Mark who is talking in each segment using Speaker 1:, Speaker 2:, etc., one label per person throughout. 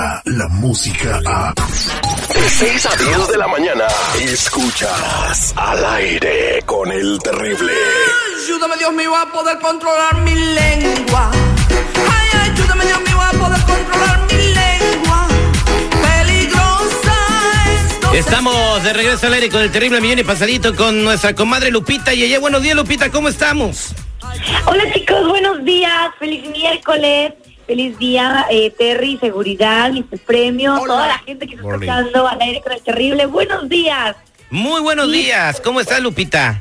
Speaker 1: llega la música a...
Speaker 2: De 6 a 10 de la mañana, escuchas al aire con el terrible.
Speaker 3: Ayúdame Dios mío a poder controlar mi lengua. Ay, ayúdame Dios mío a poder controlar mi lengua. Peligrosa es.
Speaker 4: Estamos de regreso al aire con el terrible millón y pasadito con nuestra comadre Lupita. Y ella, buenos días Lupita, ¿cómo estamos?
Speaker 5: Hola chicos, buenos días, feliz miércoles, feliz día, eh, Terry, seguridad, mis premios, toda la gente que está escuchando al aire con el terrible, buenos días.
Speaker 4: Muy buenos días, ¿cómo estás Lupita?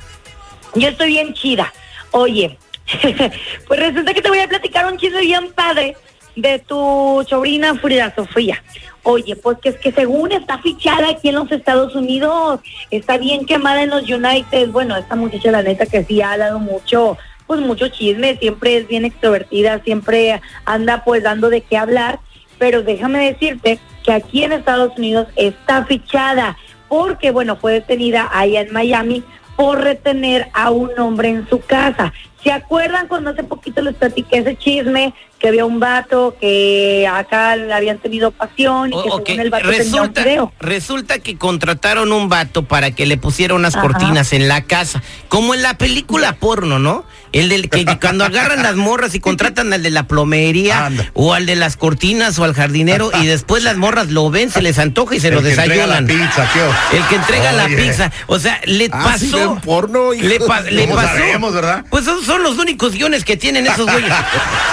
Speaker 5: Yo estoy bien chida. Oye, pues resulta que te voy a platicar un chisme bien padre de tu sobrina Frida Sofía. Oye, pues que es que según está fichada aquí en los Estados Unidos, está bien quemada en los United. Bueno, esta muchacha la neta que sí ha dado mucho, pues mucho chisme, siempre es bien extrovertida, siempre anda pues dando de qué hablar, pero déjame decirte que aquí en Estados Unidos está fichada porque bueno, fue detenida allá en Miami por retener a un hombre en su casa. ¿Se acuerdan cuando hace poquito les platiqué ese chisme que había un vato que acá le habían tenido pasión y que
Speaker 4: O- ok,
Speaker 5: según el vato tenía un
Speaker 4: Resulta,
Speaker 5: video?
Speaker 4: resulta que contrataron un vato para que le pusiera unas
Speaker 5: Ajá.
Speaker 4: cortinas en la casa, como en la película porno, ¿no? El del que cuando agarran las morras y contratan al de la plomería
Speaker 6: Anda.
Speaker 4: o al de las cortinas o al jardinero y después las morras lo ven, se les antoja y se lo
Speaker 6: El que entrega la
Speaker 4: desayunan.
Speaker 6: pizza.
Speaker 4: El que entrega la pizza. O sea, le
Speaker 6: Ah, ¿sí
Speaker 4: pasó.
Speaker 6: ven porno, hijo?
Speaker 4: le, pa- le
Speaker 6: ¿Cómo
Speaker 4: pasó.
Speaker 6: sabemos, verdad?
Speaker 4: Pues son los únicos guiones que tienen esos güeyes.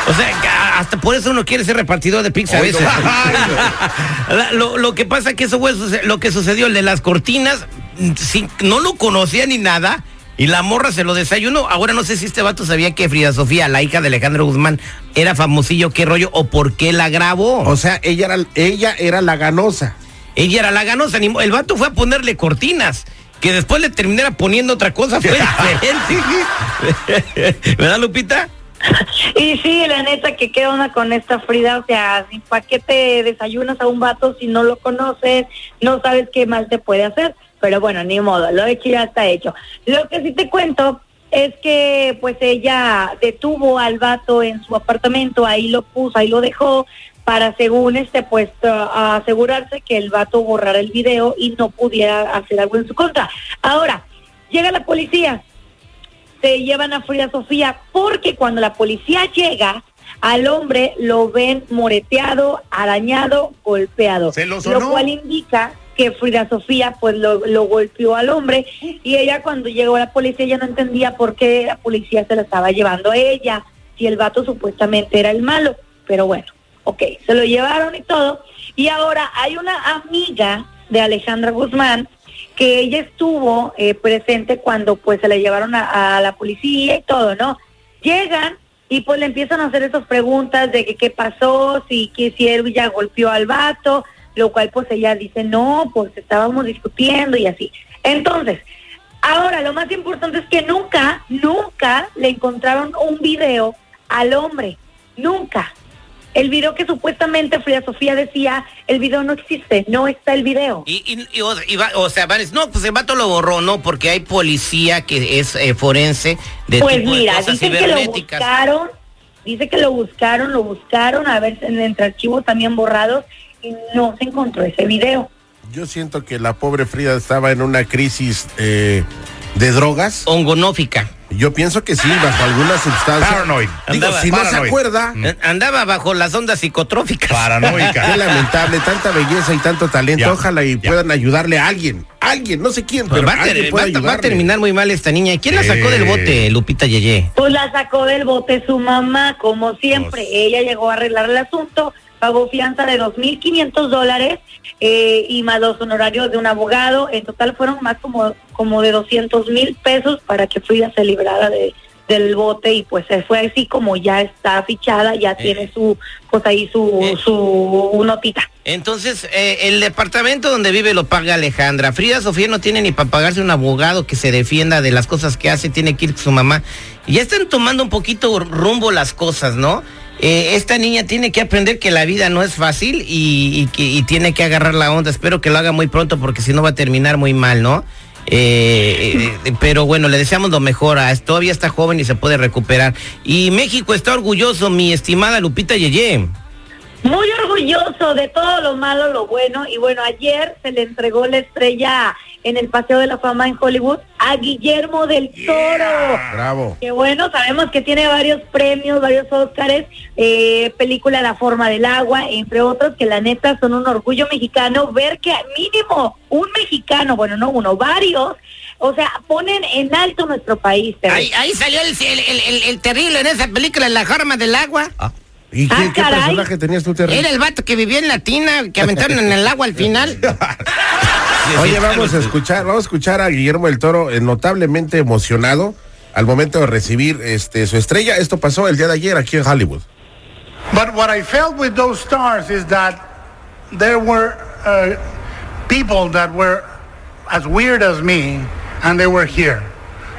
Speaker 4: O sea, hasta por eso uno quiere ser repartidor de pizza a veces. Lo, lo que pasa que eso fue suce- lo que sucedió, el de las cortinas, sí, no lo conocía ni nada. Y la morra se lo desayunó. Ahora no sé si este vato sabía que Frida Sofía, la hija de Alejandro Guzmán, era famosillo, qué rollo, o por qué la grabó.
Speaker 6: O sea, ella era, ella era la ganosa.
Speaker 4: Ella era la ganosa, el vato fue a ponerle cortinas. Que después le terminara poniendo otra cosa fue diferente. ¿Verdad, Lupita?
Speaker 5: Y sí, la neta, que qué onda con esta Frida, o sea, ¿para qué te desayunas a un vato si no lo conoces, no sabes qué más te puede hacer? Pero bueno, ni modo, lo hecho ya está hecho. Lo que sí te cuento es que pues ella detuvo al vato en su apartamento, ahí lo puso, ahí lo dejó, para según este pues a- asegurarse que el vato borrara el video y no pudiera hacer algo en su contra. Ahora, llega la policía, se llevan a Frida Sofía porque cuando la policía llega al hombre lo ven moreteado, arañado, golpeado,
Speaker 6: ¿Se lo
Speaker 5: lo
Speaker 6: sonó?
Speaker 5: cual indica que Frida Sofía pues lo, lo golpeó al hombre y ella cuando llegó a la policía ya no entendía por qué la policía se la estaba llevando a ella si el vato supuestamente era el malo, pero bueno, ok, se lo llevaron y todo y ahora hay una amiga de Alejandra Guzmán que ella estuvo eh, presente cuando pues se la llevaron a, la policía y todo, ¿no? Llegan y pues le empiezan a hacer esas preguntas de que qué pasó, si él ya golpeó al vato, lo cual pues ella dice, no, pues estábamos discutiendo y así. Entonces, ahora lo más importante es que nunca, nunca le encontraron un video al hombre, nunca. El video que supuestamente Frida Sofía decía, el video no existe, no está el video.
Speaker 4: Y, y- y, o, y va- o sea, van a decir, no, pues el vato lo borró, ¿no? Porque hay policía que es eh, forense de
Speaker 5: Pues
Speaker 4: tipo de
Speaker 5: mira,
Speaker 4: cosas
Speaker 5: dicen que lo buscaron, dice que lo buscaron, lo buscaron, a ver en- entre archivos también borrados y no se encontró ese video.
Speaker 6: Yo siento que la pobre Frida estaba en una crisis eh, de drogas.
Speaker 4: Ongonófica.
Speaker 6: Yo pienso que sí, bajo alguna sustancia.
Speaker 7: Paranoid.
Speaker 6: Digo,
Speaker 4: Andaba-
Speaker 6: si no se acuerda,
Speaker 4: Eh, Andaba bajo las ondas psicotróficas.
Speaker 6: qué
Speaker 7: Paranoica.
Speaker 6: lamentable, tanta belleza y tanto talento.
Speaker 7: Ya,
Speaker 6: Ojalá y
Speaker 7: ya.
Speaker 6: puedan ayudarle a alguien. Alguien, no sé quién,
Speaker 4: Pues
Speaker 6: pero
Speaker 4: va,
Speaker 6: alguien
Speaker 4: va
Speaker 6: puede
Speaker 4: a- va a
Speaker 6: ayudarle.
Speaker 4: terminar muy mal esta niña. ¿Quién la sacó del bote, Lupita Yeye?
Speaker 5: Pues la sacó del bote su mamá, como siempre.
Speaker 7: Pues.
Speaker 5: Ella llegó a arreglar el asunto, pagó fianza de 2.500 dólares eh, y más los honorarios de un abogado. En total fueron más como, como de 200 mil pesos para que Frida se librara de del bote y pues se fue así como ya está fichada, ya tiene su, pues ahí su,
Speaker 4: Eh.
Speaker 5: su notita.
Speaker 4: Entonces, eh, el departamento donde vive lo paga Alejandra. Frida Sofía no tiene ni para pagarse un abogado que se defienda de las cosas que hace, tiene que ir con su mamá. Y ya están tomando un poquito rumbo las cosas, ¿no? Eh, esta niña tiene que aprender que la vida no es fácil y, y tiene que agarrar la onda. Espero que lo haga muy pronto porque si no va a terminar muy mal, ¿no? Eh, eh, pero bueno, le deseamos lo mejor. a- Todavía está joven y se puede recuperar. Y México está orgulloso, mi estimada Lupita Yeye.
Speaker 5: Muy orgulloso de todo lo malo, lo bueno. Y bueno, ayer se le entregó la estrella en el Paseo de la Fama en Hollywood a Guillermo del Toro.
Speaker 6: Bravo.
Speaker 5: Que bueno, sabemos que tiene varios premios, varios Óscares, eh, película La forma del agua, entre otros, que la neta son un orgullo mexicano ver que mínimo un mexicano, bueno, no uno, varios, o sea, ponen en alto nuestro país.
Speaker 4: Ahí, ahí salió el, el- el- el- el terrible en esa película, La Forma del Agua.
Speaker 6: ¿Y qué,
Speaker 5: Ah,
Speaker 6: qué
Speaker 5: caray.
Speaker 6: personaje tenías tú, Terry?
Speaker 4: Era el vato que vivía en la tina, que aventaron en el agua al final.
Speaker 6: Oye, vamos a escuchar, vamos a escuchar a Guillermo del Toro eh, notablemente emocionado al momento de recibir este su estrella. Esto pasó el día de ayer aquí en Hollywood.
Speaker 7: But what I felt with those stars is that there were uh, people that were as weird as me, and they were here.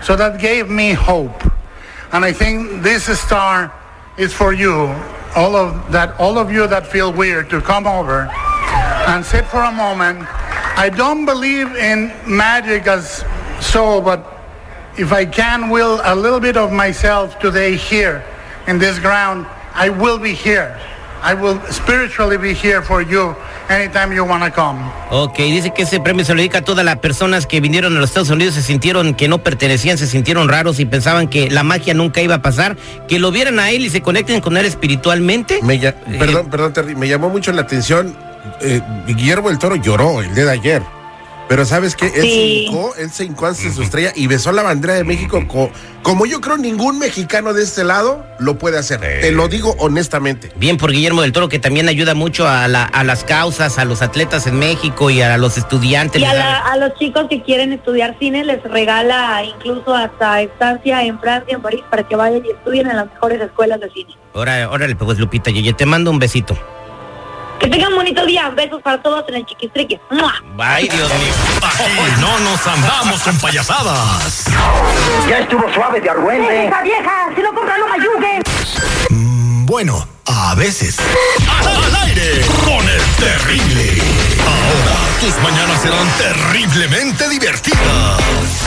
Speaker 7: So that gave me hope. And I think this star is for you, all of that, all of you that feel weird, to come over and sit for a moment. I don't believe in magic as so, but if I can will a little bit of myself today here in this ground, I will be here. I will spiritually be here for you anytime you want to come.
Speaker 4: Ok, dice que ese premio se lo dedica a todas las personas que vinieron a los Estados Unidos, se sintieron que no pertenecían, se sintieron raros y pensaban que la magia nunca iba a pasar, que lo vieran a él y se conecten con él espiritualmente.
Speaker 6: Me
Speaker 4: Eh,
Speaker 6: perdón, perdón, Terry, me llamó mucho la atención. Eh, Guillermo del Toro lloró el día de ayer. Pero ¿sabes qué? Él se hincó, él se hincó ante su estrella y besó la bandera de México co- como yo creo ningún mexicano de este lado lo puede hacer. Te lo digo honestamente.
Speaker 4: Bien por Guillermo del Toro, que también ayuda mucho a, la- a las causas, a los atletas en México y a los estudiantes.
Speaker 5: Y a, la- los chicos que quieren estudiar cine les regala incluso hasta estancia en Francia, en París, para que vayan y estudien en las mejores escuelas de cine.
Speaker 4: Órale, órale, pues Lupita, Yeye, te mando un besito.
Speaker 5: Que tengan un bonito día. Besos para todos en el chiquistrique. ¡Mua!
Speaker 4: Ay, Dios mío.
Speaker 2: Aquí no nos andamos con payasadas.
Speaker 8: Ya estuvo suave de argüente.
Speaker 5: ¡Esa vieja! ¡Si lo compran, no me ayuden!
Speaker 2: Mm, Bueno, a veces. Al aire con el terrible. Ahora tus mañanas serán terriblemente divertidas.